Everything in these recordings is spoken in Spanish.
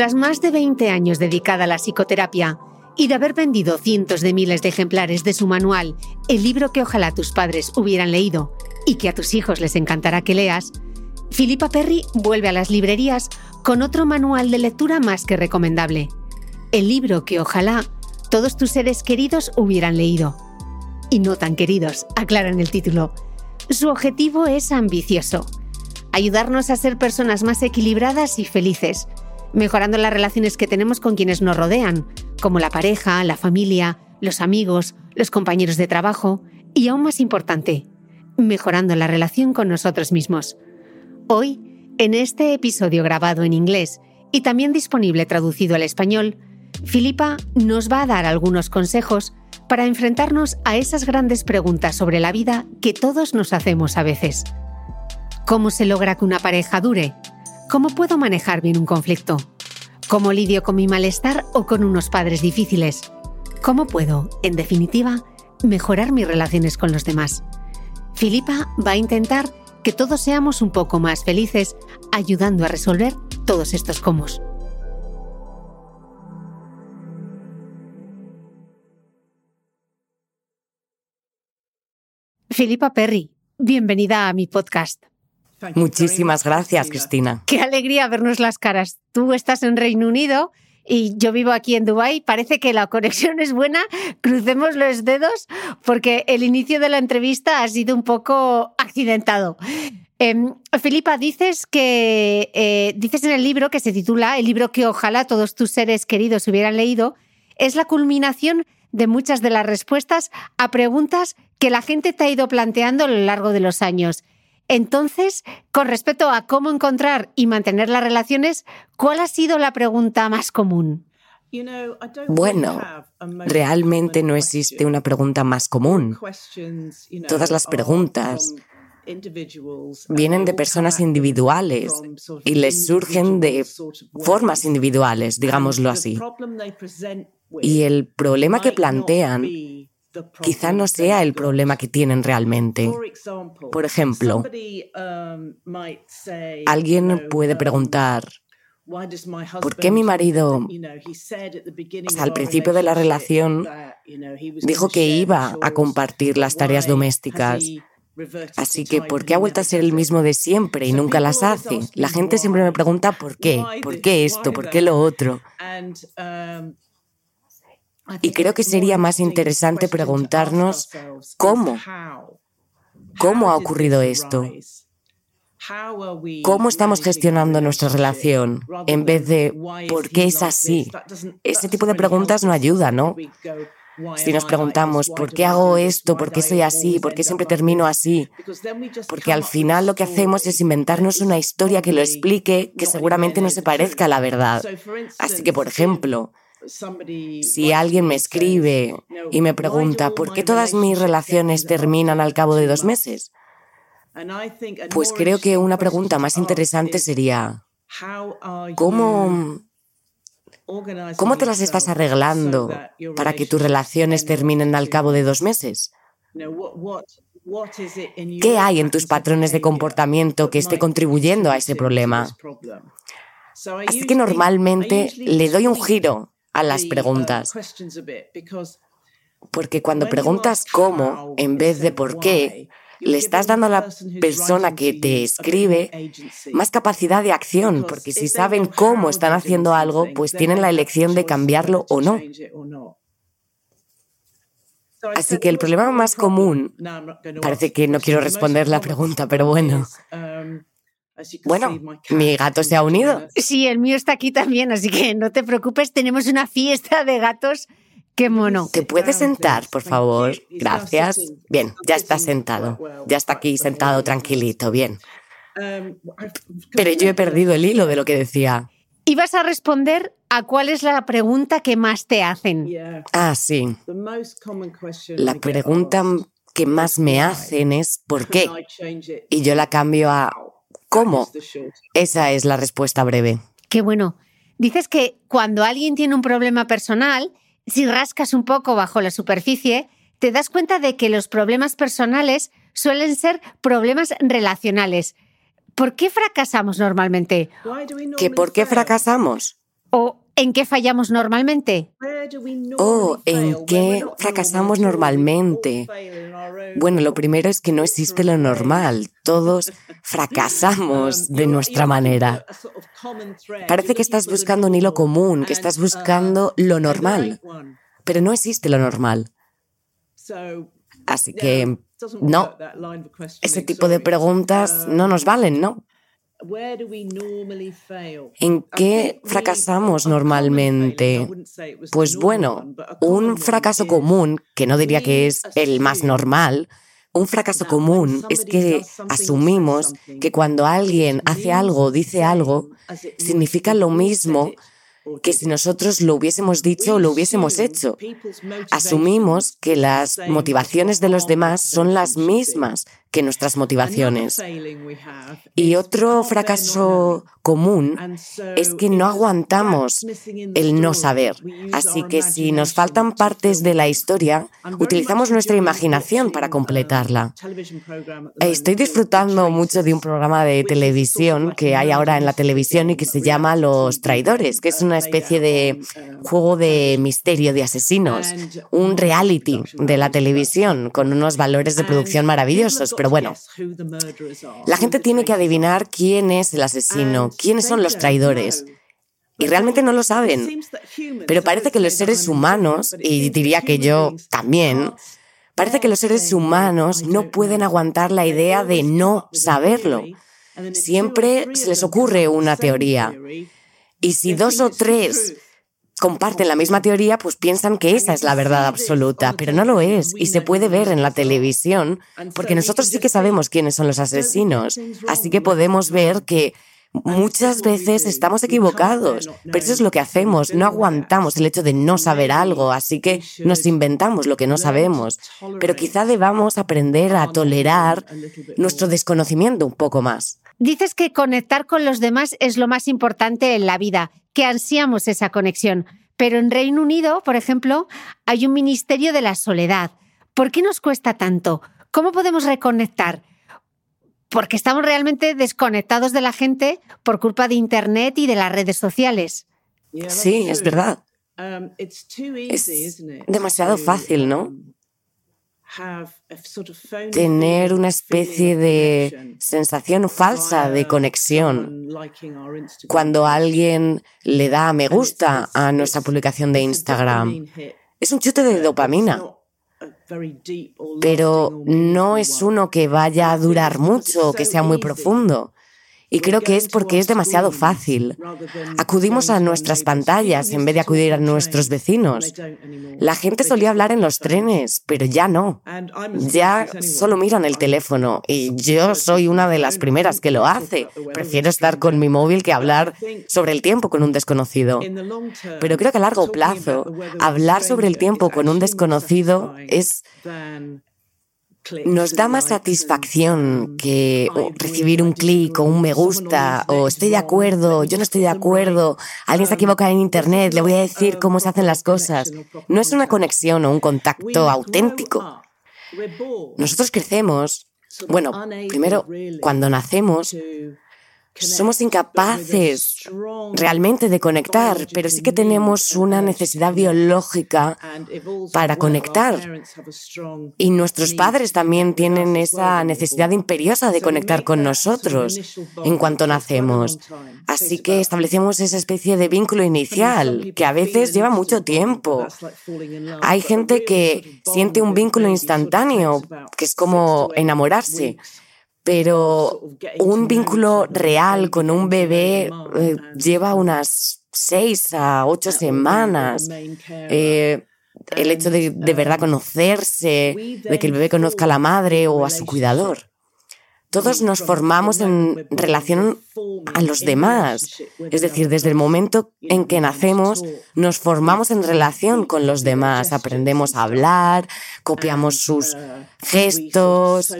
Tras más de 20 años dedicada a la psicoterapia y de haber vendido cientos de miles de ejemplares de su manual, el libro que ojalá tus padres hubieran leído y que a tus hijos les encantará que leas, Philippa Perry vuelve a las librerías con otro manual de lectura más que recomendable. El libro que ojalá todos tus seres queridos hubieran leído. Y no tan queridos, aclaran el título. Su objetivo es ambicioso. Ayudarnos a ser personas más equilibradas y felices, mejorando las relaciones que tenemos con quienes nos rodean, como la pareja, la familia, los amigos, los compañeros de trabajo y, aún más importante, mejorando la relación con nosotros mismos. Hoy, en este episodio grabado en inglés y también disponible traducido al español, Filipa nos va a dar algunos consejos para enfrentarnos a esas grandes preguntas sobre la vida que todos nos hacemos a veces. ¿Cómo se logra que una pareja dure? ¿Cómo puedo manejar bien un conflicto? ¿Cómo lidio con mi malestar o con unos padres difíciles? ¿Cómo puedo, en definitiva, mejorar mis relaciones con los demás? Filipa va a intentar que todos seamos un poco más felices, ayudando a resolver todos estos cómo. Filipa Perry, bienvenida a mi podcast. Muchísimas gracias, Cristina. Qué alegría vernos las caras. Tú estás en Reino Unido y yo vivo aquí en Dubái. Parece que la conexión es buena. Crucemos los dedos porque el inicio de la entrevista ha sido un poco accidentado. Eh, Filipa, dices que eh, dices en el libro que se titula El libro que ojalá todos tus seres queridos hubieran leído, es la culminación de muchas de las respuestas a preguntas que la gente te ha ido planteando a lo largo de los años. Entonces, con respecto a cómo encontrar y mantener las relaciones, ¿cuál ha sido la pregunta más común? Bueno, realmente no existe una pregunta más común. Todas las preguntas vienen de personas individuales y les surgen de formas individuales, digámoslo así. Y el problema que plantean quizá no sea el problema que tienen realmente. Por ejemplo, alguien puede preguntar, ¿por qué mi marido, al principio de la relación, dijo que iba a compartir las tareas domésticas? Así que, ¿por qué ha vuelto a ser el mismo de siempre y nunca las hace? La gente siempre me pregunta por qué, por qué esto, por qué lo otro. Y creo que sería más interesante preguntarnos cómo. ¿Cómo ha ocurrido esto? ¿Cómo estamos gestionando nuestra relación en vez de por qué es así? Ese tipo de preguntas no ayuda, ¿no? Si nos preguntamos por qué hago esto, por qué soy así, por qué siempre termino así, porque al final lo que hacemos es inventarnos una historia que lo explique que seguramente no se parezca a la verdad. Así que, por ejemplo, si alguien me escribe y me pregunta, ¿por qué todas mis relaciones terminan al cabo de dos meses? Pues creo que una pregunta más interesante sería, ¿cómo, ¿cómo te las estás arreglando para que tus relaciones terminen al cabo de dos meses? ¿Qué hay en tus patrones de comportamiento que esté contribuyendo a ese problema? Así que normalmente le doy un giro a las preguntas. Porque cuando preguntas cómo en vez de por qué, le estás dando a la persona que te escribe más capacidad de acción, porque si saben cómo están haciendo algo, pues tienen la elección de cambiarlo o no. Así que el problema más común, parece que no quiero responder la pregunta, pero bueno. Bueno, mi gato se ha unido. Sí, el mío está aquí también, así que no te preocupes, tenemos una fiesta de gatos. Qué mono. ¿Te puedes sentar, por favor? Gracias. Bien, ya está sentado. Ya está aquí sentado tranquilito, bien. Pero yo he perdido el hilo de lo que decía. Ibas a responder a cuál es la pregunta que más te hacen. Ah, sí. La pregunta que más me hacen es ¿por qué? Y yo la cambio a ¿cómo? Esa es la respuesta breve. Qué bueno. Dices que cuando alguien tiene un problema personal, si rascas un poco bajo la superficie, te das cuenta de que los problemas personales suelen ser problemas relacionales. ¿Por qué fracasamos normalmente? ¿Que por qué fracasamos? ¿O en qué fallamos normalmente? ¿O en qué fracasamos normalmente? Bueno, lo primero es que no existe lo normal. Todos fracasamos de nuestra manera. Parece que estás buscando un hilo común, que estás buscando lo normal, pero no existe lo normal. Así que no, ese tipo de preguntas no nos valen, ¿no? ¿En qué fracasamos normalmente? Pues bueno, un fracaso común, que no diría que es el más normal, un fracaso común es que asumimos que cuando alguien hace algo o dice algo, significa lo mismo que si nosotros lo hubiésemos dicho o lo hubiésemos hecho. Asumimos que las motivaciones de los demás son las mismas que nuestras motivaciones. Y otro fracaso común es que no aguantamos el no saber. Así que si nos faltan partes de la historia, utilizamos nuestra imaginación para completarla. Estoy disfrutando mucho de un programa de televisión que hay ahora en la televisión y que se llama Los Traidores, que es una especie de juego de misterio de asesinos, un reality de la televisión con unos valores de producción maravillosos pero bueno, la gente tiene que adivinar quién es el asesino, quiénes son los traidores. Y realmente no lo saben. Pero parece que los seres humanos, y diría que yo también, parece que los seres humanos no pueden aguantar la idea de no saberlo. Siempre se les ocurre una teoría. Y si dos o tres comparten la misma teoría, pues piensan que esa es la verdad absoluta, pero no lo es y se puede ver en la televisión, porque nosotros sí que sabemos quiénes son los asesinos, así que podemos ver que Muchas veces estamos equivocados, pero eso es lo que hacemos, no aguantamos el hecho de no saber algo, así que nos inventamos lo que no sabemos, pero quizá debamos aprender a tolerar nuestro desconocimiento un poco más. Dices que conectar con los demás es lo más importante en la vida, que ansiamos esa conexión. Pero en Reino Unido, por ejemplo, hay un Ministerio de la Soledad. ¿Por qué nos cuesta tanto? ¿Cómo podemos reconectar? Porque estamos realmente desconectados de la gente por culpa de Internet y de las redes sociales. Sí, es verdad. Es demasiado fácil, ¿no? tener una especie de sensación falsa de conexión cuando alguien le da me gusta a nuestra publicación de Instagram. Es un chute de dopamina, pero no es uno que vaya a durar mucho o que sea muy profundo. Y creo que es porque es demasiado fácil. Acudimos a nuestras pantallas en vez de acudir a nuestros vecinos. La gente solía hablar en los trenes, pero ya no. Ya solo miran el teléfono y yo soy una de las primeras que lo hace. Prefiero estar con mi móvil que hablar sobre el tiempo con un desconocido. Pero creo que a largo plazo, hablar sobre el tiempo con un desconocido es nos da más satisfacción que recibir un clic o un me gusta o estoy de acuerdo, yo no estoy de acuerdo, alguien se equivoca en Internet, le voy a decir cómo se hacen las cosas. No es una conexión o un contacto auténtico. Nosotros crecemos, bueno, primero, cuando nacemos, somos incapaces realmente de conectar, pero sí que tenemos una necesidad biológica para conectar. Y nuestros padres también tienen esa necesidad imperiosa de conectar con nosotros en cuanto nacemos. Así que establecemos esa especie de vínculo inicial que a veces lleva mucho tiempo. Hay gente que siente un vínculo instantáneo, que es como enamorarse pero un vínculo real con un bebé eh, lleva unas seis a ocho semanas. Eh, el hecho de de verdad conocerse, de que el bebé conozca a la madre o a su cuidador. Todos nos formamos en relación a los demás. Es decir, desde el momento en que nacemos, nos formamos en relación con los demás. Aprendemos a hablar, copiamos sus gestos,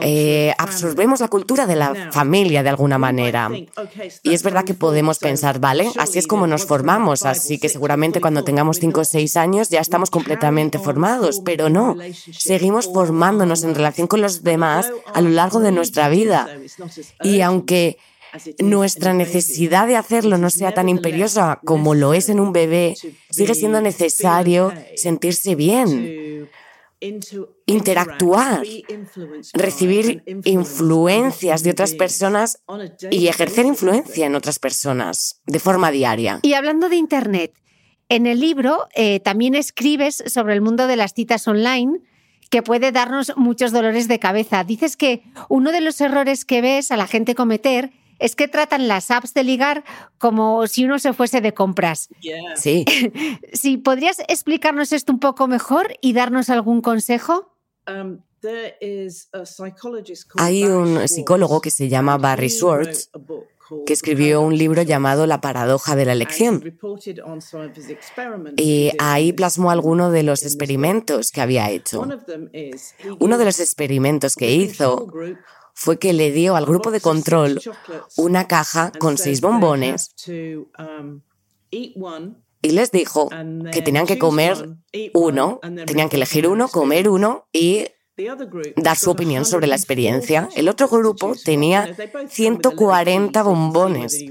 eh, absorbemos la cultura de la familia de alguna manera. Y es verdad que podemos pensar, vale, así es como nos formamos, así que seguramente cuando tengamos 5 o 6 años ya estamos completamente formados, pero no, seguimos formándonos en relación con los demás a lo largo de nuestra vida. Y aunque nuestra necesidad de hacerlo no sea tan imperiosa como lo es en un bebé, sigue siendo necesario sentirse bien, interactuar, recibir influencias de otras personas y ejercer influencia en otras personas de forma diaria. Y hablando de Internet, en el libro eh, también escribes sobre el mundo de las citas online que puede darnos muchos dolores de cabeza. Dices que uno de los errores que ves a la gente cometer es que tratan las apps de ligar como si uno se fuese de compras. Sí. sí, ¿podrías explicarnos esto un poco mejor y darnos algún consejo? Um, Hay un psicólogo que se llama Barry Schwartz que escribió un libro llamado La paradoja de la elección. Y ahí plasmó algunos de los experimentos que había hecho. Uno de los experimentos que hizo fue que le dio al grupo de control una caja con seis bombones y les dijo que tenían que comer uno, tenían que elegir uno, comer uno y dar su opinión sobre la experiencia. El otro grupo tenía 140 bombones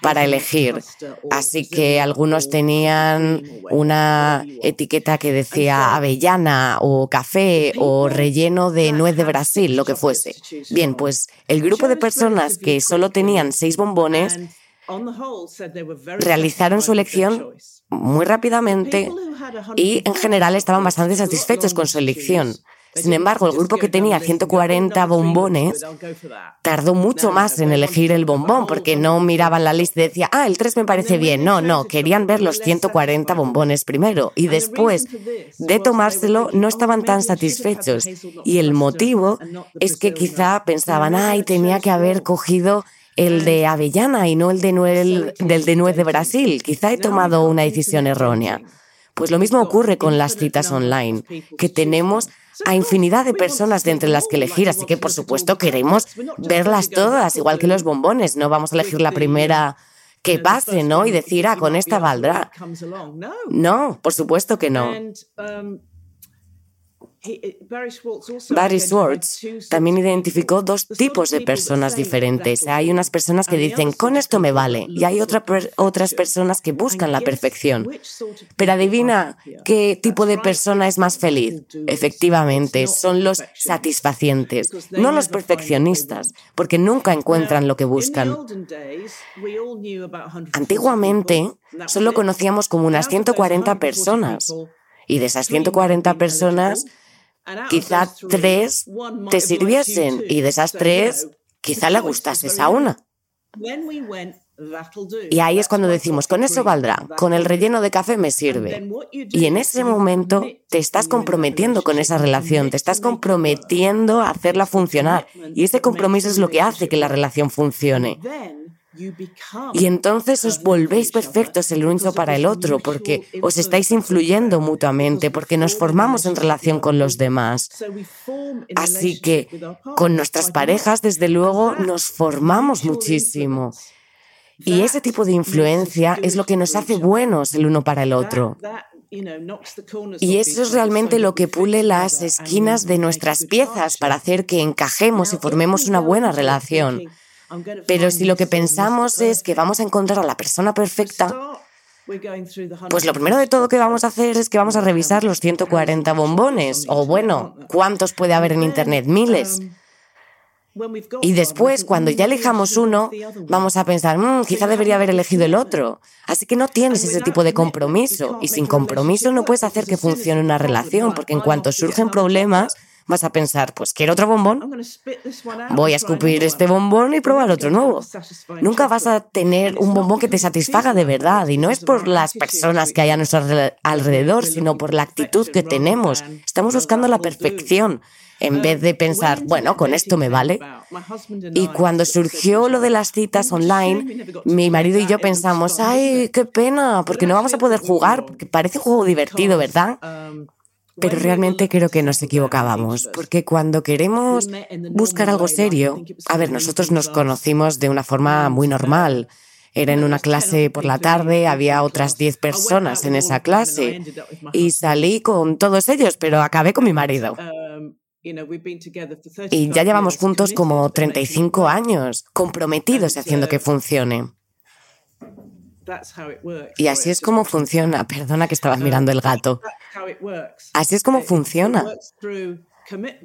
para elegir. Así que algunos tenían una etiqueta que decía avellana o café o relleno de nuez de Brasil, lo que fuese. Bien, pues el grupo de personas que solo tenían seis bombones realizaron su elección muy rápidamente y en general estaban bastante satisfechos con su elección. Sin embargo, el grupo que tenía 140 bombones tardó mucho más en elegir el bombón porque no miraban la lista y decía, ah, el 3 me parece bien. No, no, querían ver los 140 bombones primero y después de tomárselo no estaban tan satisfechos. Y el motivo es que quizá pensaban, ay, tenía que haber cogido el de avellana y no el de nuez, del de nuez de Brasil. Quizá he tomado una decisión errónea. Pues lo mismo ocurre con las citas online, que tenemos a infinidad de personas de entre las que elegir, así que por supuesto queremos verlas todas, igual que los bombones, no vamos a elegir la primera que pase, ¿no? Y decir, ah, con esta valdrá. No, por supuesto que no. Barry Schwartz también identificó dos tipos de personas diferentes. Hay unas personas que dicen, con esto me vale, y hay otras personas que buscan la perfección. Pero adivina qué tipo de persona es más feliz. Efectivamente, son los satisfacientes, no los perfeccionistas, porque nunca encuentran lo que buscan. Antiguamente, solo conocíamos como unas 140 personas. Y de esas 140 personas, quizá tres te sirviesen y de esas tres quizá le gustases a una. Y ahí es cuando decimos, con eso valdrá, con el relleno de café me sirve. Y en ese momento te estás comprometiendo con esa relación, te estás comprometiendo a hacerla funcionar. Y ese compromiso es lo que hace que la relación funcione. Y entonces os volvéis perfectos el uno para el otro, porque os estáis influyendo mutuamente, porque nos formamos en relación con los demás. Así que con nuestras parejas, desde luego, nos formamos muchísimo. Y ese tipo de influencia es lo que nos hace buenos el uno para el otro. Y eso es realmente lo que pule las esquinas de nuestras piezas para hacer que encajemos y formemos una buena relación. Pero si lo que pensamos es que vamos a encontrar a la persona perfecta, pues lo primero de todo que vamos a hacer es que vamos a revisar los 140 bombones, o bueno, ¿cuántos puede haber en Internet? Miles. Y después, cuando ya elijamos uno, vamos a pensar, mmm, quizá debería haber elegido el otro. Así que no tienes ese tipo de compromiso. Y sin compromiso no puedes hacer que funcione una relación, porque en cuanto surgen problemas, vas a pensar, pues quiero otro bombón, voy a escupir este bombón y probar otro nuevo. Nunca vas a tener un bombón que te satisfaga de verdad. Y no es por las personas que hay a nuestro alrededor, sino por la actitud que tenemos. Estamos buscando la perfección en vez de pensar, bueno, con esto me vale. Y cuando surgió lo de las citas online, mi marido y yo pensamos, ay, qué pena, porque no vamos a poder jugar, porque parece un juego divertido, ¿verdad? Pero realmente creo que nos equivocábamos, porque cuando queremos buscar algo serio, a ver, nosotros nos conocimos de una forma muy normal. Era en una clase por la tarde, había otras 10 personas en esa clase y salí con todos ellos, pero acabé con mi marido. Y ya llevamos juntos como 35 años, comprometidos haciendo que funcione. Y así es como funciona. Perdona que estabas mirando el gato. Así es como funciona.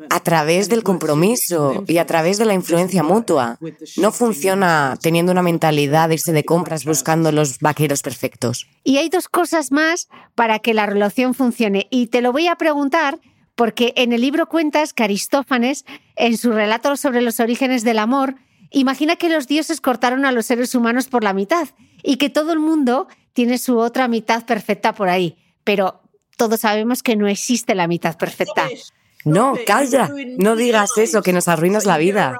A través del compromiso y a través de la influencia mutua. No funciona teniendo una mentalidad de irse de compras buscando los vaqueros perfectos. Y hay dos cosas más para que la relación funcione. Y te lo voy a preguntar porque en el libro cuentas que Aristófanes, en su relato sobre los orígenes del amor, imagina que los dioses cortaron a los seres humanos por la mitad y que todo el mundo tiene su otra mitad perfecta por ahí. Pero todos sabemos que no existe la mitad perfecta. No, calla, no digas eso, que nos arruinas la vida.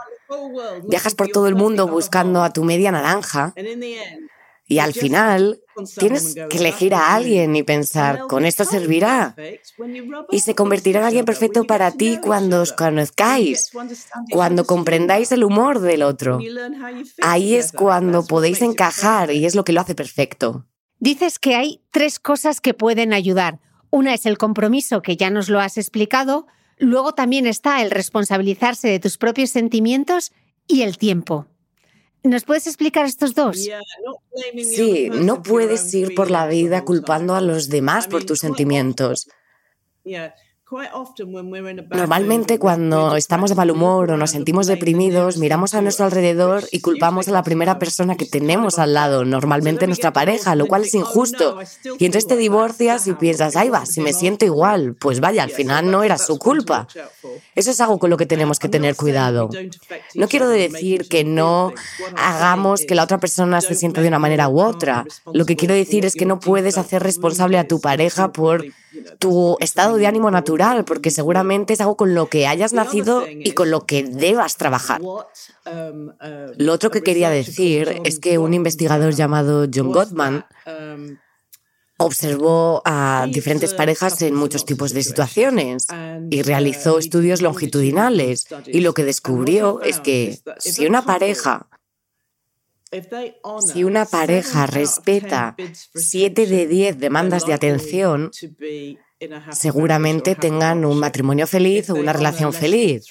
Viajas por todo el mundo buscando a tu media naranja y al final tienes que elegir a alguien y pensar, ¿con esto servirá? Y se convertirá en alguien perfecto para ti cuando os conozcáis, cuando comprendáis el humor del otro. Ahí es cuando podéis encajar y es lo que lo hace perfecto. Dices que hay tres cosas que pueden ayudar. Una es el compromiso, que ya nos lo has explicado. Luego también está el responsabilizarse de tus propios sentimientos y el tiempo. ¿Nos puedes explicar estos dos? Sí, no puedes ir por la vida culpando a los demás por tus sentimientos. Normalmente cuando estamos de mal humor o nos sentimos deprimidos, miramos a nuestro alrededor y culpamos a la primera persona que tenemos al lado, normalmente nuestra pareja, lo cual es injusto. Y entonces te divorcias y piensas, ahí va, si me siento igual, pues vaya, al final no era su culpa. Eso es algo con lo que tenemos que tener cuidado. No quiero decir que no hagamos que la otra persona se sienta de una manera u otra. Lo que quiero decir es que no puedes hacer responsable a tu pareja por tu estado de ánimo natural, porque seguramente es algo con lo que hayas nacido y con lo que debas trabajar. Lo otro que quería decir es que un investigador llamado John Gottman observó a diferentes parejas en muchos tipos de situaciones y realizó estudios longitudinales y lo que descubrió es que si una pareja si una pareja respeta 7 de 10 demandas de atención, seguramente tengan un matrimonio feliz o una relación feliz.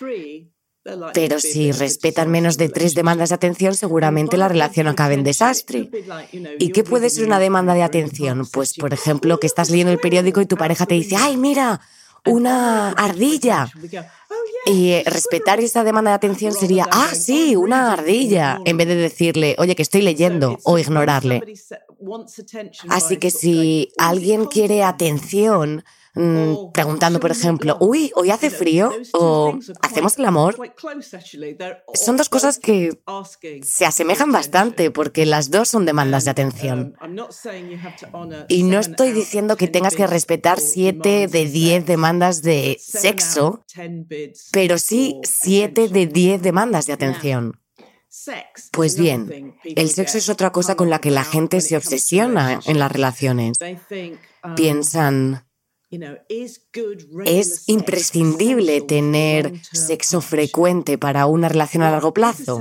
Pero si respetan menos de tres demandas de atención, seguramente la relación acabe en desastre. ¿Y qué puede ser una demanda de atención? Pues, por ejemplo, que estás leyendo el periódico y tu pareja te dice, ¡ay, mira! Una ardilla. Y eh, respetar esa demanda de atención sería, ah, sí, una ardilla, en vez de decirle, oye, que estoy leyendo, o ignorarle. Así que si alguien quiere atención, mm, preguntando, por ejemplo, uy, hoy hace frío o hacemos el amor, son dos cosas que se asemejan bastante porque las dos son demandas de atención. Y no estoy diciendo que tengas que respetar siete de diez demandas de sexo, pero sí siete de diez demandas de atención. Pues bien, el sexo es otra cosa con la que la gente se obsesiona en las relaciones. Piensan, es imprescindible tener sexo frecuente para una relación a largo plazo.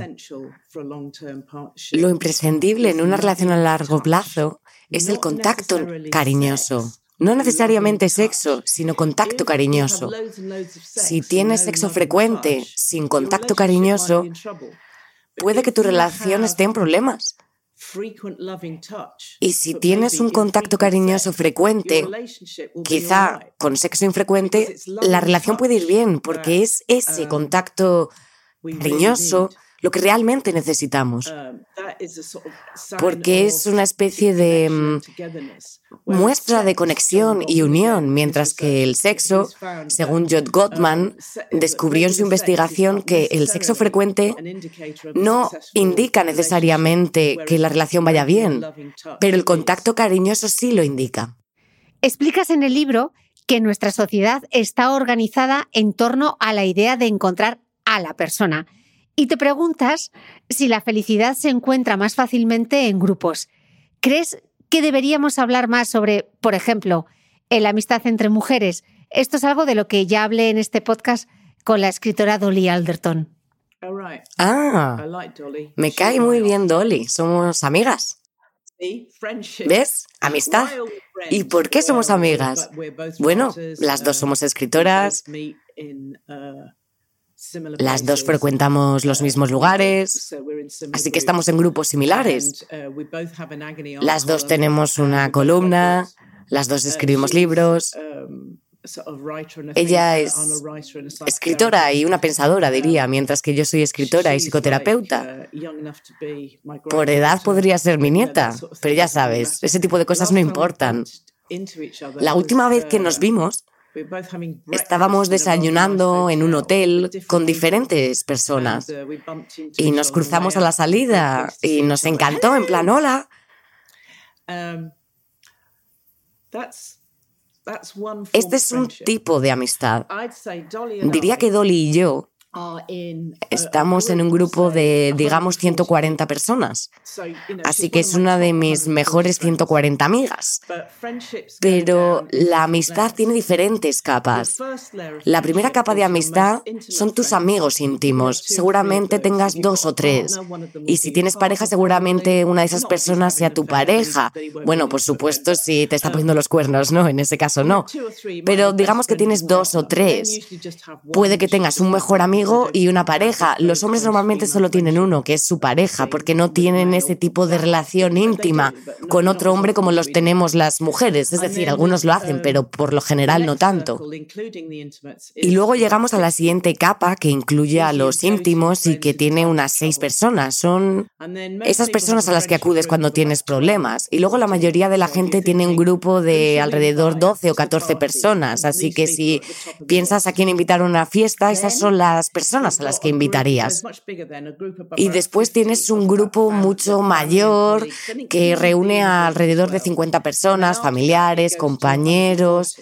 Lo imprescindible en una relación a largo plazo es el contacto cariñoso No necesariamente sexo, sino contacto cariñoso. Si tienes sexo frecuente, sin contacto cariñoso, puede que tu relación esté en problemas. Y si tienes un contacto cariñoso frecuente, quizá con sexo infrecuente, la relación puede ir bien porque es ese contacto cariñoso lo que realmente necesitamos. Um, Porque es una especie de mm, muestra de conexión y unión, mientras que el sexo, según Jod um, Gottman, descubrió en su investigación que el sexo frecuente no indica necesariamente que la relación vaya bien, pero el contacto cariñoso sí lo indica. Explicas en el libro que nuestra sociedad está organizada en torno a la idea de encontrar a la persona y te preguntas si la felicidad se encuentra más fácilmente en grupos. ¿Crees que deberíamos hablar más sobre, por ejemplo, la amistad entre mujeres? Esto es algo de lo que ya hablé en este podcast con la escritora Dolly Alderton. Ah, me cae muy bien Dolly. Somos amigas. ¿Ves? Amistad. ¿Y por qué somos amigas? Bueno, las dos somos escritoras. Las dos frecuentamos los mismos lugares, así que estamos en grupos similares. Las dos tenemos una columna, las dos escribimos libros. Ella es escritora y una pensadora, diría, mientras que yo soy escritora y psicoterapeuta. Por edad podría ser mi nieta, pero ya sabes, ese tipo de cosas no importan. La última vez que nos vimos, Estábamos desayunando en un hotel con diferentes personas. y nos cruzamos a la salida y nos encantó en plan hola. Um, este es un tipo de amistad. Diría que Dolly y yo Estamos en un grupo de, digamos, 140 personas. Así que es una de mis mejores 140 amigas. Pero la amistad tiene diferentes capas. La primera capa de amistad son tus amigos íntimos. Seguramente tengas dos o tres. Y si tienes pareja, seguramente una de esas personas sea tu pareja. Bueno, por supuesto, si te está poniendo los cuernos, ¿no? En ese caso no. Pero digamos que tienes dos o tres. Puede que tengas un mejor amigo y una pareja. Los hombres normalmente solo tienen uno, que es su pareja, porque no tienen ese tipo de relación íntima con otro hombre como los tenemos las mujeres. Es decir, algunos lo hacen, pero por lo general no tanto. Y luego llegamos a la siguiente capa, que incluye a los íntimos y que tiene unas seis personas. Son esas personas a las que acudes cuando tienes problemas. Y luego la mayoría de la gente tiene un grupo de alrededor 12 o 14 personas. Así que si piensas a quién invitar a una fiesta, esas son las personas a las que invitarías. Y después tienes un grupo mucho mayor que reúne a alrededor de 50 personas, familiares, compañeros,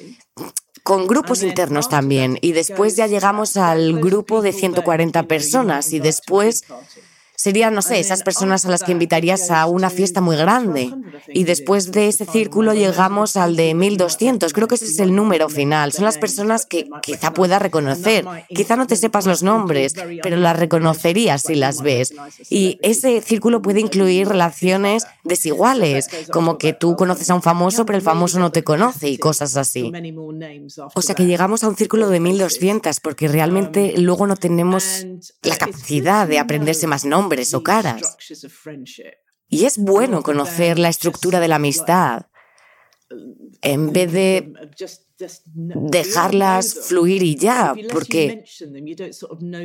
con grupos internos también. Y después ya llegamos al grupo de 140 personas y después serían, no sé, esas personas a las que invitarías a una fiesta muy grande. Y después de ese círculo llegamos al de 1200. Creo que ese es el número final. Son las personas que quizá puedas reconocer. Quizá no te sepas los nombres, pero las reconocerías si las ves. Y ese círculo puede incluir relaciones desiguales, como que tú conoces a un famoso, pero el famoso no te conoce y cosas así. O sea que llegamos a un círculo de 1200 porque realmente luego no tenemos la capacidad de aprenderse más nombres o caras. Y es bueno conocer la estructura de la amistad. En vez de dejarlas fluir y ya, porque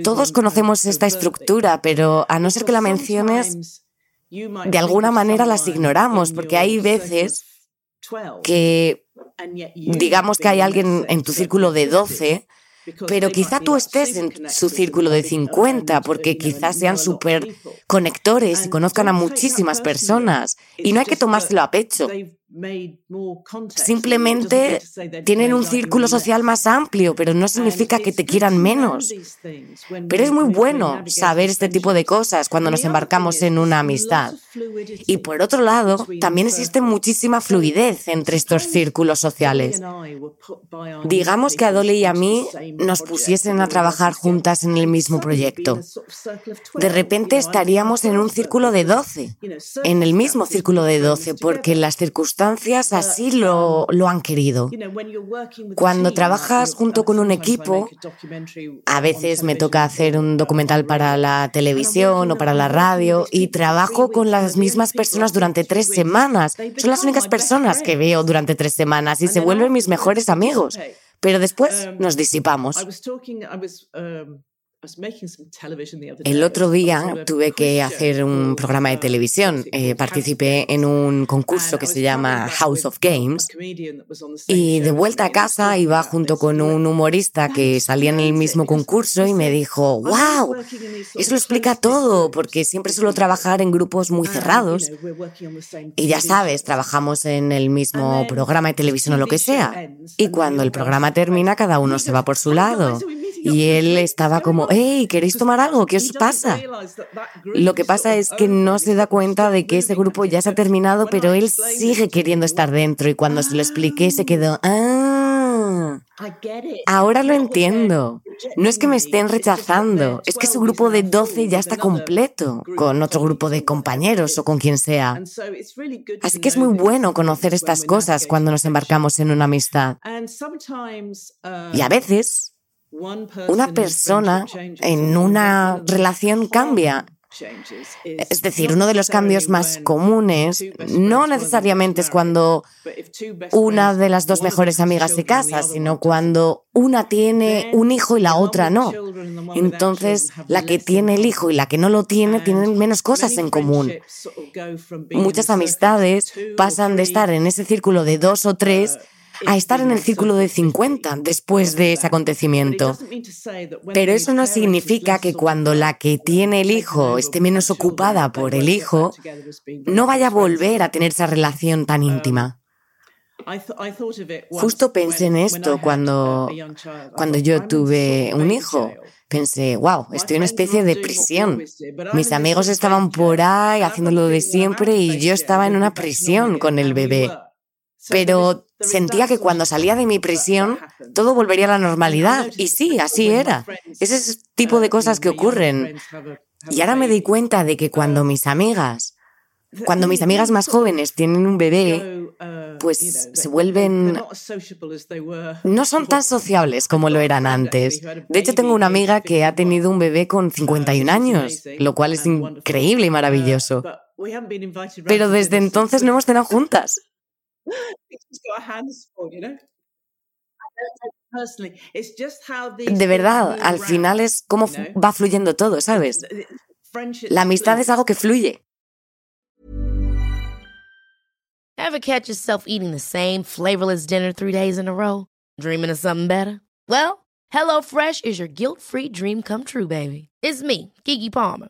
todos conocemos esta estructura, pero a no ser que la menciones, de alguna manera las ignoramos, porque hay veces que digamos que hay alguien en tu círculo de 12 pero quizá tú estés en su círculo de 50 porque quizás sean súper conectores y conozcan a muchísimas personas y no hay que tomárselo a pecho. Simplemente tienen un círculo social más amplio, pero no significa que te quieran menos. Pero es muy bueno saber este tipo de cosas cuando nos embarcamos en una amistad. Y por otro lado, también existe muchísima fluidez entre estos círculos sociales. Digamos que a Dolly y a mí nos pusiesen a trabajar juntas en el mismo proyecto. De repente estaríamos en un círculo de 12, en el mismo círculo de 12, porque las circunstancias así lo, lo han querido. Cuando trabajas junto con un equipo, a veces me toca hacer un documental para la televisión o para la radio y trabajo con las mismas personas durante tres semanas. Son las únicas personas que veo durante tres semanas y se vuelven mis mejores amigos. Pero después nos disipamos. El otro día tuve que hacer un programa de televisión. Eh, participé en un concurso que se llama House of Games y de vuelta a casa iba junto con un humorista que salía en el mismo concurso y me dijo, wow, eso lo explica todo porque siempre suelo trabajar en grupos muy cerrados y ya sabes, trabajamos en el mismo programa de televisión o lo que sea. Y cuando el programa termina, cada uno se va por su lado. Y él estaba como, hey, ¿queréis tomar algo? ¿Qué os pasa? Lo que pasa es que no se da cuenta de que ese grupo ya se ha terminado, pero él sigue queriendo estar dentro y cuando se lo expliqué se quedó, ah, ahora lo entiendo. No es que me estén rechazando, es que su grupo de 12 ya está completo, con otro grupo de compañeros o con quien sea. Así que es muy bueno conocer estas cosas cuando nos embarcamos en una amistad. Y a veces una persona en una relación cambia. Es decir, uno de los cambios más comunes no necesariamente es cuando una de las dos mejores amigas se casa, sino cuando una tiene un hijo y la otra no. Entonces, la que tiene el hijo y la que no lo tiene tienen menos cosas en común. Muchas amistades pasan de estar en ese círculo de dos o tres a estar en el círculo de 50 después de ese acontecimiento. Pero eso no significa que cuando la que tiene el hijo esté menos ocupada por el hijo, no vaya a volver a tener esa relación tan íntima. Justo pensé en esto cuando, cuando yo tuve un hijo. Pensé, wow, estoy en una especie de prisión. Mis amigos estaban por ahí haciendo lo de siempre y yo estaba en una prisión con el bebé. Pero sentía que cuando salía de mi prisión todo volvería a la normalidad. Y sí, así era. Ese tipo de cosas que ocurren. Y ahora me di cuenta de que cuando mis amigas, cuando mis amigas más jóvenes tienen un bebé, pues se vuelven... No son tan sociables como lo eran antes. De hecho, tengo una amiga que ha tenido un bebé con 51 años, lo cual es increíble y maravilloso. Pero desde entonces no hemos cenado juntas. De verdad, al final es cómo va fluyendo todo, ¿sabes? La amistad es algo que fluye. Ever catch yourself eating the same flavorless dinner three days in a row? Dreaming of something better? Well, HelloFresh is your guilt-free dream come true, baby. It's me, Kiki Palmer.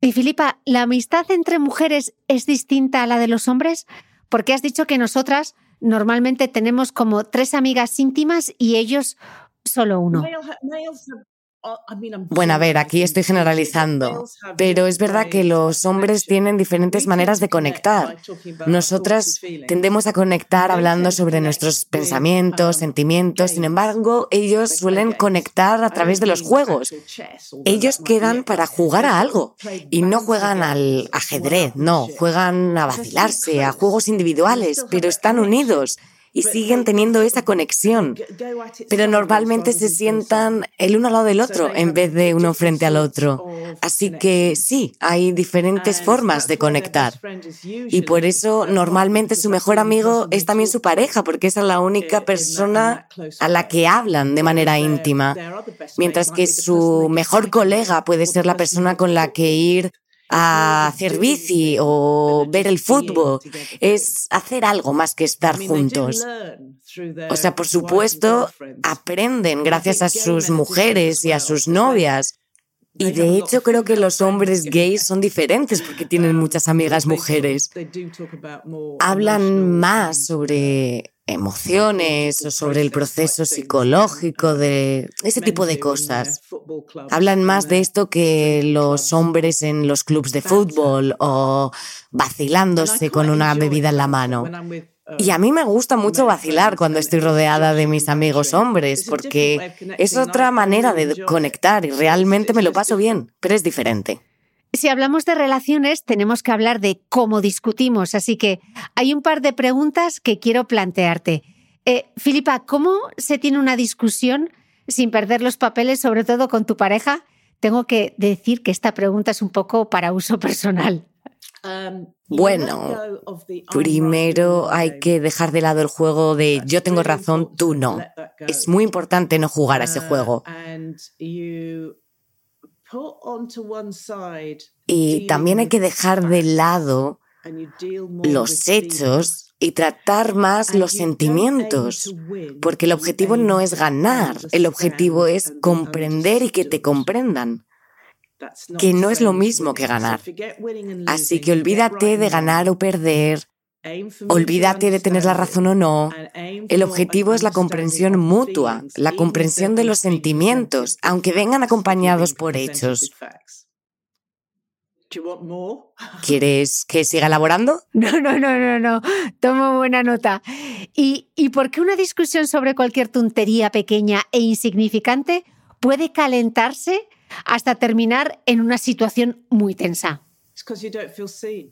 Y Filipa, ¿la amistad entre mujeres es distinta a la de los hombres? Porque has dicho que nosotras normalmente tenemos como tres amigas íntimas y ellos solo uno. Bueno, a ver, aquí estoy generalizando, pero es verdad que los hombres tienen diferentes maneras de conectar. Nosotras tendemos a conectar hablando sobre nuestros pensamientos, sentimientos, sin embargo, ellos suelen conectar a través de los juegos. Ellos quedan para jugar a algo y no juegan al ajedrez, no, juegan a vacilarse, a juegos individuales, pero están unidos y siguen teniendo esa conexión, pero normalmente se sientan el uno al lado del otro en vez de uno frente al otro. Así que sí, hay diferentes formas de conectar. Y por eso normalmente su mejor amigo es también su pareja, porque esa es la única persona a la que hablan de manera íntima, mientras que su mejor colega puede ser la persona con la que ir a hacer bici o ver el fútbol, es hacer algo más que estar juntos. O sea, por supuesto, aprenden gracias a sus mujeres y a sus novias. Y de hecho creo que los hombres gays son diferentes porque tienen muchas amigas mujeres. Hablan más sobre emociones o sobre el proceso psicológico de ese tipo de cosas. Hablan más de esto que los hombres en los clubs de fútbol o vacilándose con una bebida en la mano. Y a mí me gusta mucho vacilar cuando estoy rodeada de mis amigos hombres, porque es otra manera de conectar y realmente me lo paso bien, pero es diferente. Si hablamos de relaciones, tenemos que hablar de cómo discutimos, así que hay un par de preguntas que quiero plantearte. Eh, Filipa, ¿cómo se tiene una discusión sin perder los papeles, sobre todo con tu pareja? Tengo que decir que esta pregunta es un poco para uso personal. Um, bueno, primero hay que dejar de lado el juego de yo tengo razón, tú no. Es muy importante no jugar a ese uh, juego. Y también hay que dejar de lado los hechos y tratar más los sentimientos, porque el objetivo no es ganar, el objetivo es comprender y que te comprendan, que no es lo mismo que ganar. Así que olvídate de ganar o perder, Olvídate de tener la razón o no. El objetivo es la comprensión mutua, la comprensión de los sentimientos, aunque vengan acompañados por hechos. ¿Quieres que siga elaborando? No, no, no, no, no. Tomo buena nota. ¿Y, ¿Y por qué una discusión sobre cualquier tontería pequeña e insignificante puede calentarse hasta terminar en una situación muy tensa?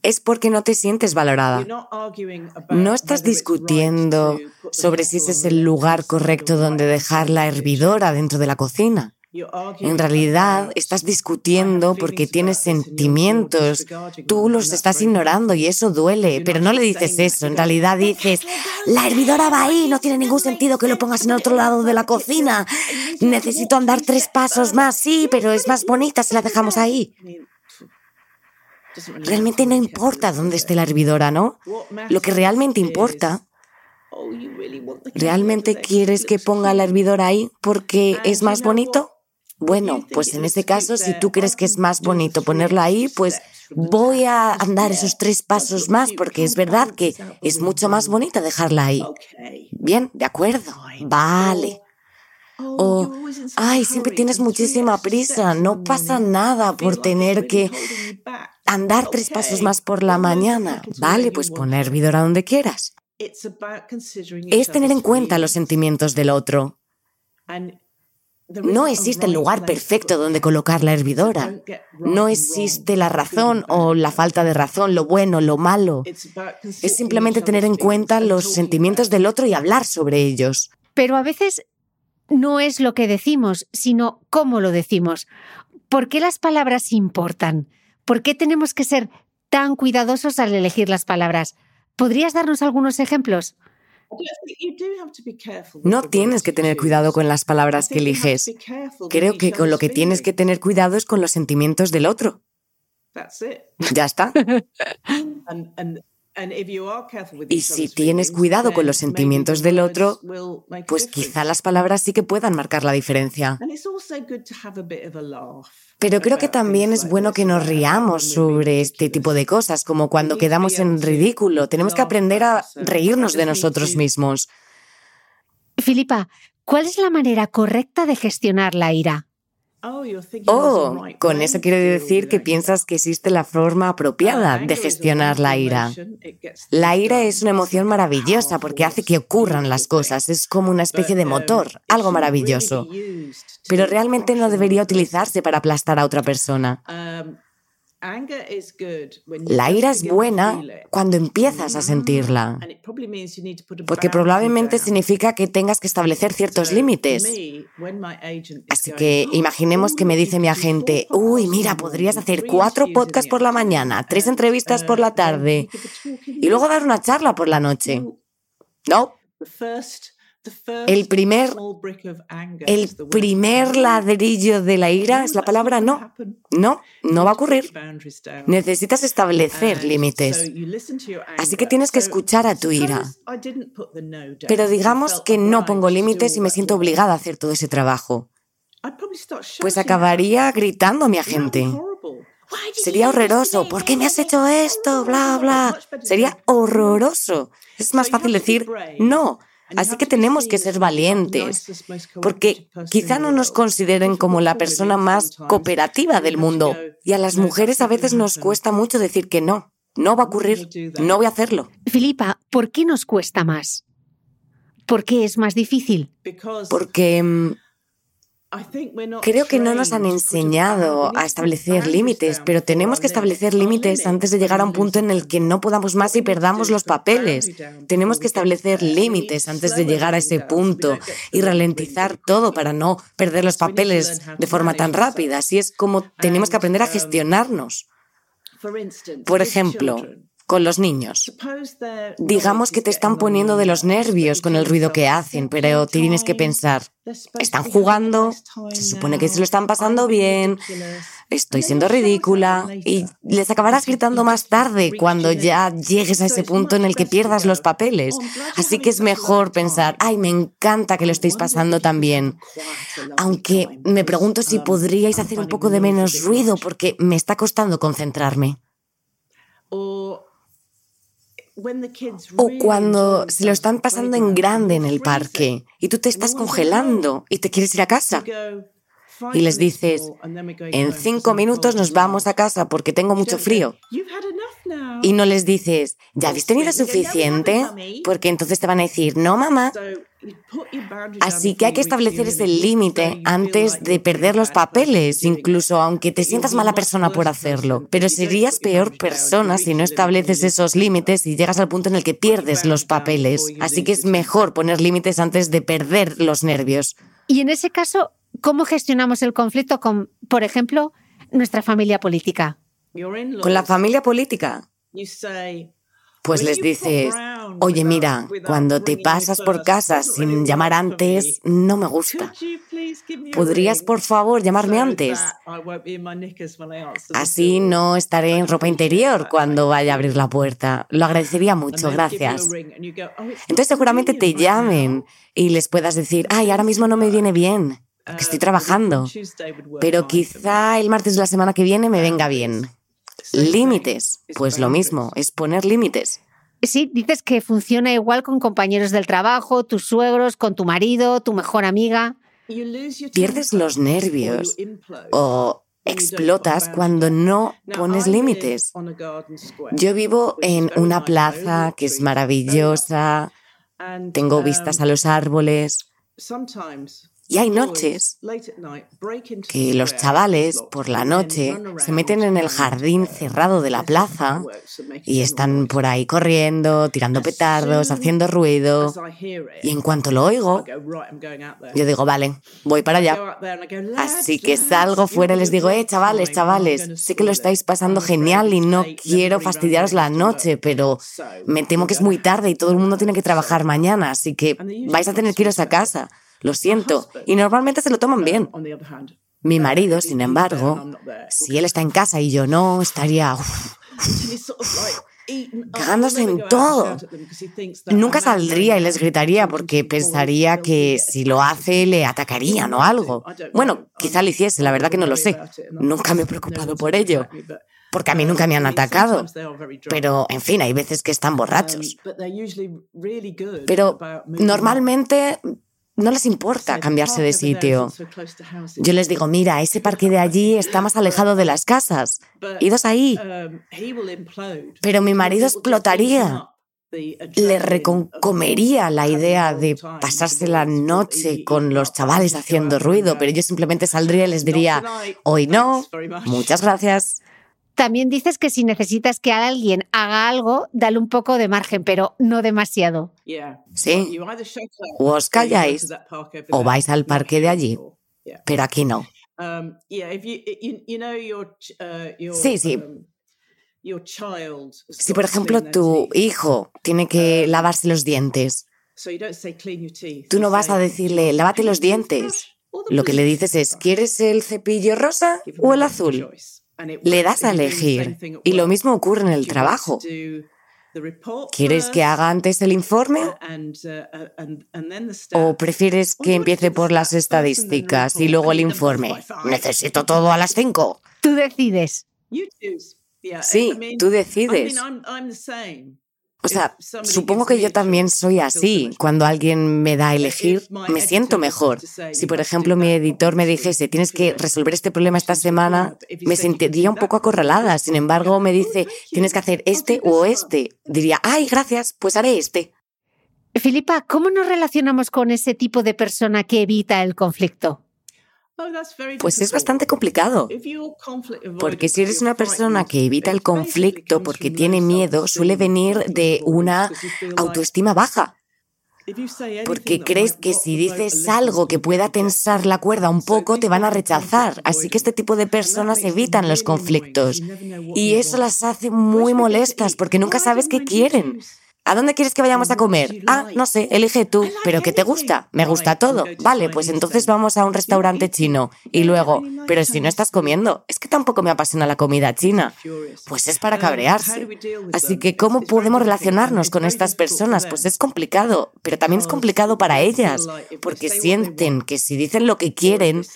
Es porque no te sientes valorada. No estás discutiendo sobre si ese es el lugar correcto donde dejar la hervidora dentro de la cocina. En realidad estás discutiendo porque tienes sentimientos, tú los estás ignorando y eso duele, pero no le dices eso, en realidad dices, la hervidora va ahí, no tiene ningún sentido que lo pongas en otro lado de la cocina, necesito andar tres pasos más, sí, pero es más bonita si la dejamos ahí. Realmente no importa dónde esté la hervidora, ¿no? Lo que realmente importa ¿Realmente quieres que ponga la hervidora ahí porque es más bonito? Bueno, pues en este caso, si tú crees que es más bonito ponerla ahí, pues voy a andar esos tres pasos más porque es verdad que es mucho más bonita dejarla ahí. Bien, de acuerdo. Vale. O, ay, siempre tienes muchísima prisa, no pasa nada por tener que andar tres pasos más por la mañana. Vale, pues pon hervidora donde quieras. Es tener en cuenta los sentimientos del otro. No existe el lugar perfecto donde colocar la hervidora. No existe la razón o la falta de razón, lo bueno, lo malo. Es simplemente tener en cuenta los sentimientos del otro y hablar sobre ellos. Pero a veces no es lo que decimos, sino cómo lo decimos. ¿Por qué las palabras importan? ¿Por qué tenemos que ser tan cuidadosos al elegir las palabras? ¿Podrías darnos algunos ejemplos? No tienes que tener cuidado con las palabras que eliges. Creo que con lo que tienes que tener cuidado es con los sentimientos del otro. Ya está. Y si tienes cuidado con los sentimientos del otro, pues quizá las palabras sí que puedan marcar la diferencia. Pero creo que también es bueno que nos riamos sobre este tipo de cosas, como cuando quedamos en ridículo. Tenemos que aprender a reírnos de nosotros mismos. Filipa, ¿cuál es la manera correcta de gestionar la ira? Oh, con eso quiero decir que piensas que existe la forma apropiada de gestionar la ira. La ira es una emoción maravillosa porque hace que ocurran las cosas, es como una especie de motor, algo maravilloso. Pero realmente no debería utilizarse para aplastar a otra persona. La ira es buena cuando empiezas a sentirla, porque probablemente significa que tengas que establecer ciertos límites. Así que imaginemos que me dice mi agente, uy, mira, podrías hacer cuatro podcasts por la mañana, tres entrevistas por la tarde y luego dar una charla por la noche. No. El primer, el primer ladrillo de la ira es la palabra no. No, no va a ocurrir. Necesitas establecer límites. Así que tienes que escuchar a tu ira. Pero digamos que no pongo límites y me siento obligada a hacer todo ese trabajo. Pues acabaría gritando a mi agente. Sería horroroso. ¿Por qué me has hecho esto? Bla, bla. Sería horroroso. Es más fácil decir no. Así que tenemos que ser valientes, porque quizá no nos consideren como la persona más cooperativa del mundo. Y a las mujeres a veces nos cuesta mucho decir que no. No va a ocurrir. No voy a hacerlo. Filipa, ¿por qué nos cuesta más? ¿Por qué es más difícil? Porque mm, Creo que no nos han enseñado a establecer límites, pero tenemos que establecer límites antes de llegar a un punto en el que no podamos más y perdamos los papeles. Tenemos que establecer límites antes de llegar a ese punto y ralentizar todo para no perder los papeles de forma tan rápida. Así es como tenemos que aprender a gestionarnos. Por ejemplo, con los niños. Digamos que te están poniendo de los nervios con el ruido que hacen, pero tienes que pensar, están jugando, se supone que se lo están pasando bien, estoy siendo ridícula y les acabarás gritando más tarde cuando ya llegues a ese punto en el que pierdas los papeles. Así que es mejor pensar, ay, me encanta que lo estéis pasando tan bien. Aunque me pregunto si podríais hacer un poco de menos ruido porque me está costando concentrarme. O cuando se lo están pasando en grande en el parque y tú te estás congelando y te quieres ir a casa. Y les dices, en cinco minutos nos vamos a casa porque tengo mucho frío. Y no les dices, ¿ya habéis tenido suficiente? Porque entonces te van a decir, no, mamá. Así que hay que establecer ese límite antes de perder los papeles, incluso aunque te sientas mala persona por hacerlo. Pero serías peor persona si no estableces esos límites y llegas al punto en el que pierdes los papeles. Así que es mejor poner límites antes de perder los nervios. Y en ese caso, ¿cómo gestionamos el conflicto con, por ejemplo, nuestra familia política? Con la familia política. Pues les dices, oye mira, cuando te pasas por casa sin llamar antes, no me gusta. ¿Podrías por favor llamarme antes? Así no estaré en ropa interior cuando vaya a abrir la puerta. Lo agradecería mucho, gracias. Entonces seguramente te llamen y les puedas decir, ay, ahora mismo no me viene bien, que estoy trabajando, pero quizá el martes de la semana que viene me venga bien. Límites. Pues lo mismo, es poner límites. Sí, dices que funciona igual con compañeros del trabajo, tus suegros, con tu marido, tu mejor amiga. Pierdes los nervios o explotas cuando no pones límites. Yo vivo en una plaza que es maravillosa, tengo vistas a los árboles. Y hay noches que los chavales por la noche se meten en el jardín cerrado de la plaza y están por ahí corriendo, tirando petardos, haciendo ruido. Y en cuanto lo oigo, yo digo, vale, voy para allá. Así que salgo fuera y les digo, eh, chavales, chavales, sé que lo estáis pasando genial y no quiero fastidiaros la noche, pero me temo que es muy tarde y todo el mundo tiene que trabajar mañana, así que vais a tener que iros a casa. Lo siento. Y normalmente se lo toman bien. Mi marido, sin embargo, si él está en casa y yo no, estaría cagándose en todo. Nunca saldría y les gritaría porque pensaría que si lo hace le atacarían o algo. Bueno, quizá lo hiciese, la verdad que no lo sé. Nunca me he preocupado por ello porque a mí nunca me han atacado. Pero, en fin, hay veces que están borrachos. Pero normalmente no les importa cambiarse de sitio. Yo les digo, mira, ese parque de allí está más alejado de las casas. Idos ahí. Pero mi marido explotaría. Le reconcomería la idea de pasarse la noche con los chavales haciendo ruido, pero yo simplemente saldría y les diría, hoy no, muchas gracias. También dices que si necesitas que alguien haga algo, dale un poco de margen, pero no demasiado. Sí. O os calláis o vais al parque de allí. Pero aquí no. Sí, sí. Si, por ejemplo, tu hijo tiene que lavarse los dientes, tú no vas a decirle, lávate los dientes. Lo que le dices es, ¿quieres el cepillo rosa o el azul? Le das a elegir. Y lo mismo ocurre en el trabajo. ¿Quieres que haga antes el informe? ¿O prefieres que empiece por las estadísticas y luego el informe? Necesito todo a las cinco. Tú decides. Sí, tú decides. O sea, supongo que yo también soy así. Cuando alguien me da a elegir, me siento mejor. Si, por ejemplo, mi editor me dijese, tienes que resolver este problema esta semana, me sentiría un poco acorralada. Sin embargo, me dice, tienes que hacer este o este. Diría, ay, gracias, pues haré este. Filipa, ¿cómo nos relacionamos con ese tipo de persona que evita el conflicto? Pues es bastante complicado, porque si eres una persona que evita el conflicto porque tiene miedo, suele venir de una autoestima baja. Porque crees que si dices algo que pueda tensar la cuerda un poco, te van a rechazar. Así que este tipo de personas evitan los conflictos. Y eso las hace muy molestas porque nunca sabes qué quieren. ¿A dónde quieres que vayamos a comer? Ah, no sé, elige tú. ¿Pero qué te gusta? Me gusta todo. Vale, pues entonces vamos a un restaurante chino. Y luego, pero si no estás comiendo, es que tampoco me apasiona la comida china. Pues es para cabrearse. Así que, ¿cómo podemos relacionarnos con estas personas? Pues es complicado, pero también es complicado para ellas, porque sienten que si dicen lo que quieren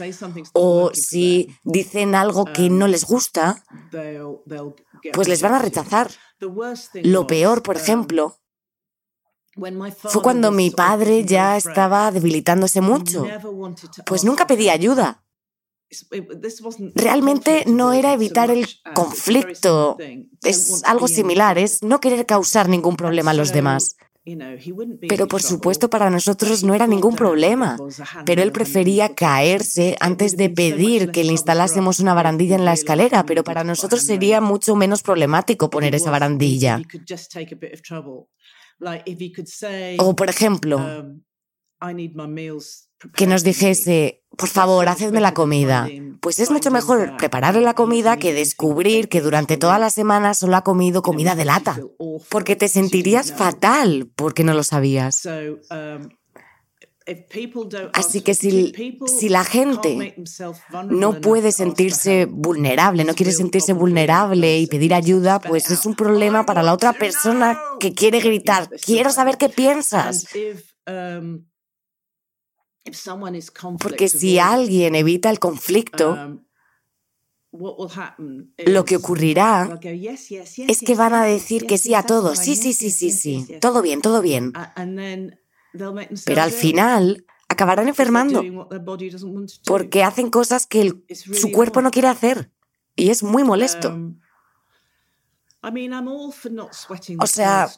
o si dicen algo que no les gusta, pues les van a rechazar. Lo peor, por ejemplo, fue cuando mi padre ya estaba debilitándose mucho, pues nunca pedí ayuda. Realmente no era evitar el conflicto, es algo similar, es no querer causar ningún problema a los demás. Pero por supuesto para nosotros no era ningún problema, pero él prefería caerse antes de pedir que le instalásemos una barandilla en la escalera, pero para nosotros sería mucho menos problemático poner esa barandilla. O por ejemplo, um, que nos dijese, por favor, hacedme la comida. Pues es mucho mejor prepararle la comida que descubrir que durante toda la semana solo ha comido comida de lata, porque te sentirías fatal porque no lo sabías. Así que si, si, la gente no puede sentirse vulnerable, no quiere sentirse vulnerable y pedir ayuda, pues es un problema para la otra persona que quiere gritar, quiero saber qué piensas. Um, porque si alguien evita el conflicto, um, lo que ocurrirá es que van a decir que sí a todo. Sí, sí, sí, sí, sí. Todo bien, todo bien. Pero al final acabarán enfermando porque hacen cosas que su cuerpo no quiere hacer. Y es muy molesto. O sea,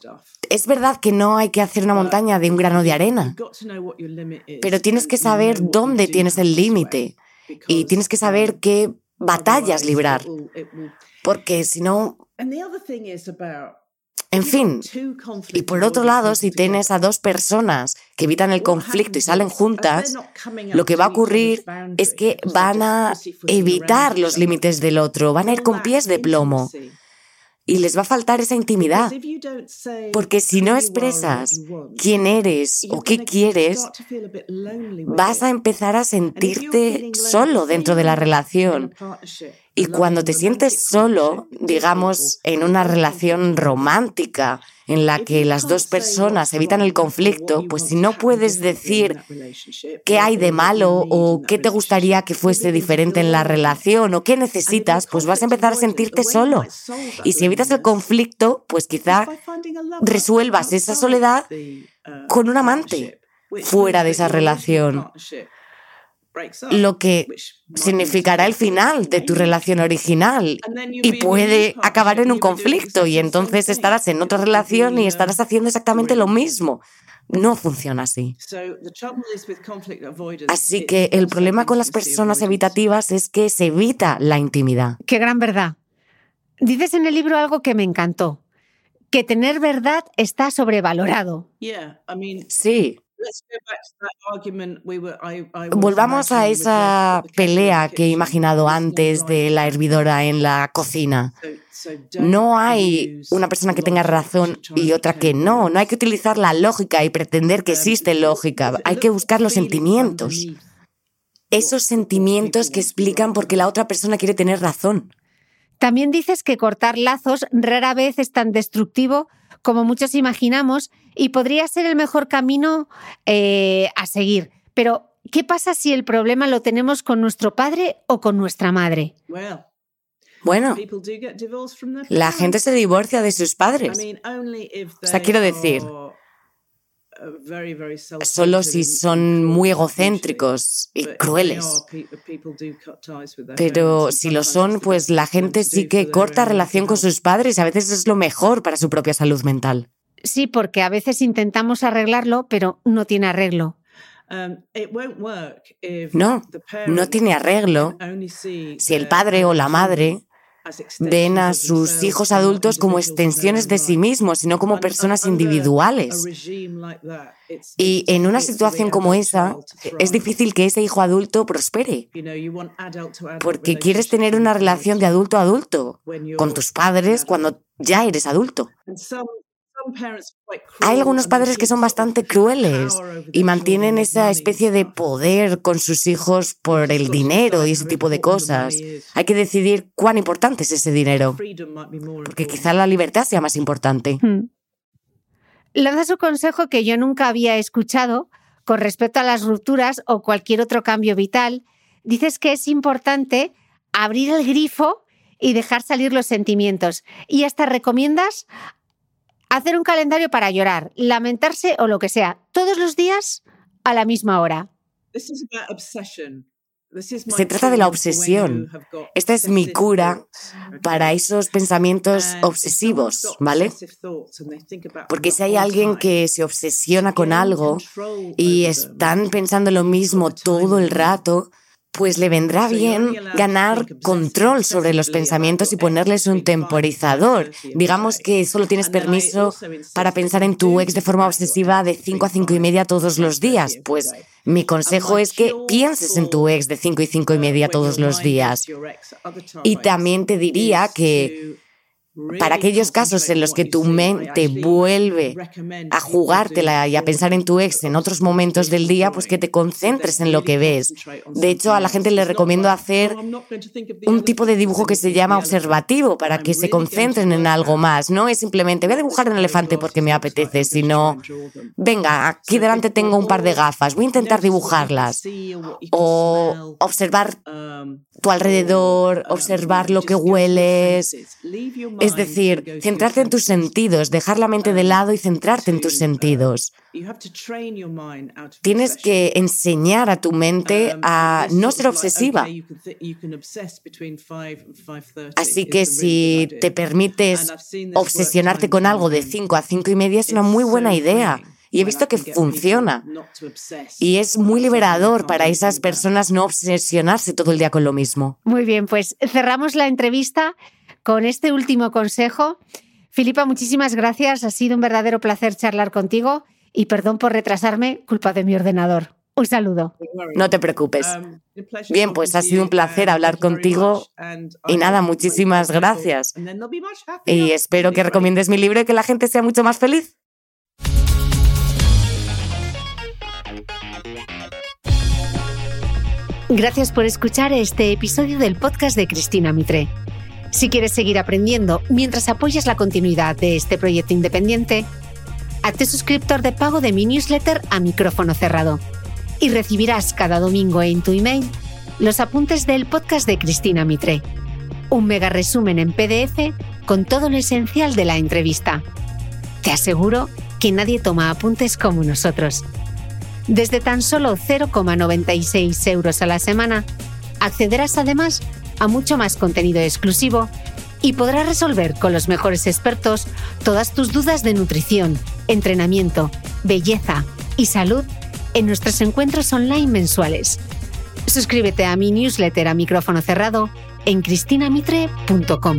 es verdad que no hay que hacer una montaña de un grano de arena, pero tienes que saber dónde tienes el límite. Y tienes que saber um, qué batallas librar, porque si no... En fin, y por otro lado, si tienes a dos personas que evitan el conflicto y salen juntas, lo que va a ocurrir es que van a evitar los límites del otro, van a ir con pies de plomo y les va a faltar esa intimidad. Porque si no expresas quién eres o qué quieres, vas a empezar a sentirte solo dentro de la relación. Y cuando te sientes solo, digamos, en una relación romántica, en la que las dos personas evitan el conflicto, pues si no puedes decir qué hay de malo o qué te gustaría que fuese diferente en la relación o qué necesitas, pues vas a empezar a sentirte solo. Y si evitas el conflicto, pues quizá resuelvas esa soledad con un amante fuera de esa relación lo que significará el final de tu relación original y puede acabar en un conflicto y entonces estarás en otra relación y estarás haciendo exactamente lo mismo. No funciona así. Así que el problema con las personas evitativas es que se evita la intimidad. Qué gran verdad. Dices en el libro algo que me encantó, que tener verdad está sobrevalorado. Sí. Volvamos a esa pelea que he imaginado antes de la hervidora en la cocina. No hay una persona que tenga razón y otra que no. No hay que utilizar la lógica y pretender que existe lógica. Hay que buscar los sentimientos. Esos sentimientos que explican por qué la otra persona quiere tener razón. También dices que cortar lazos rara vez es tan destructivo como muchos imaginamos y podría ser el mejor camino eh, a seguir. Pero, ¿qué pasa si el problema lo tenemos con nuestro padre o con nuestra madre? Bueno, la gente se divorcia de sus padres. O sea, quiero decir, solo si son muy egocéntricos y crueles. Pero si lo son, pues la gente sí que corta relación con sus padres y a veces es lo mejor para su propia salud mental. Sí, porque a veces intentamos arreglarlo, pero no tiene arreglo. Um, no, no tiene arreglo si el padre o la madre ven a sus hijos adultos como extensiones de sí mismos, sino como personas individuales. Y en una situación como esa, es difícil que ese hijo adulto prospere, porque quieres tener una relación de adulto a adulto con tus padres cuando ya eres adulto. Hay algunos padres que son bastante crueles y mantienen esa especie de poder con sus hijos por el dinero y ese tipo de cosas. Hay que decidir cuán importante es ese dinero, porque quizá la libertad sea más importante. Hmm. Lanza su consejo que yo nunca había escuchado con respecto a las rupturas o cualquier otro cambio vital. Dices que es importante abrir el grifo y dejar salir los sentimientos. Y hasta recomiendas hacer un calendario para llorar, lamentarse o lo que sea, todos los días a la misma hora. Se trata de la obsesión. Esta es mi cura para esos pensamientos obsesivos, ¿vale? Porque si hay alguien que se obsesiona con algo y están pensando lo mismo todo el rato, pues le vendrá bien ganar control sobre los pensamientos y ponerles un temporizador. Digamos que solo tienes permiso para pensar en tu ex de forma obsesiva de 5 a 5 y media todos los días. Pues mi consejo es que pienses en tu ex de 5 y 5 y media todos los días. Y también te diría que para aquellos casos en los que tu mente vuelve a jugártela y a pensar en tu ex en otros momentos del día, pues que te concentres en lo que ves. De hecho, a la gente le recomiendo hacer un tipo de dibujo que se llama observativo para que se concentren en algo más. No es simplemente voy a dibujar un elefante porque me apetece, sino venga, aquí delante tengo un par de gafas, voy a intentar dibujarlas. O observar tu alrededor, observar lo que hueles. Es decir, centrarte en tus sentidos, dejar la mente de lado y centrarte en tus sentidos. Tienes que enseñar a tu mente a no ser obsesiva. Así que si te permites obsesionarte con algo de 5 a 5 y media es una muy buena idea. Y he visto que funciona. Y es muy liberador para esas personas no obsesionarse todo el día con lo mismo. Muy bien, pues cerramos la entrevista con este último consejo. Filipa, muchísimas gracias. Ha sido un verdadero placer charlar contigo y perdón por retrasarme, culpa de mi ordenador. Un saludo. No te preocupes. Bien, pues ha sido un placer hablar contigo y nada, muchísimas gracias. Y espero que recomiendes mi libro y que la gente sea mucho más feliz. Gracias por escuchar este episodio del podcast de Cristina Mitre. Si quieres seguir aprendiendo mientras apoyas la continuidad de este proyecto independiente, hazte suscriptor de pago de mi newsletter a micrófono cerrado y recibirás cada domingo en tu email los apuntes del podcast de Cristina Mitre, un mega resumen en PDF con todo lo esencial de la entrevista. Te aseguro que nadie toma apuntes como nosotros. Desde tan solo 0,96 euros a la semana, accederás además a mucho más contenido exclusivo y podrás resolver con los mejores expertos todas tus dudas de nutrición, entrenamiento, belleza y salud en nuestros encuentros online mensuales. Suscríbete a mi newsletter a micrófono cerrado en cristinamitre.com.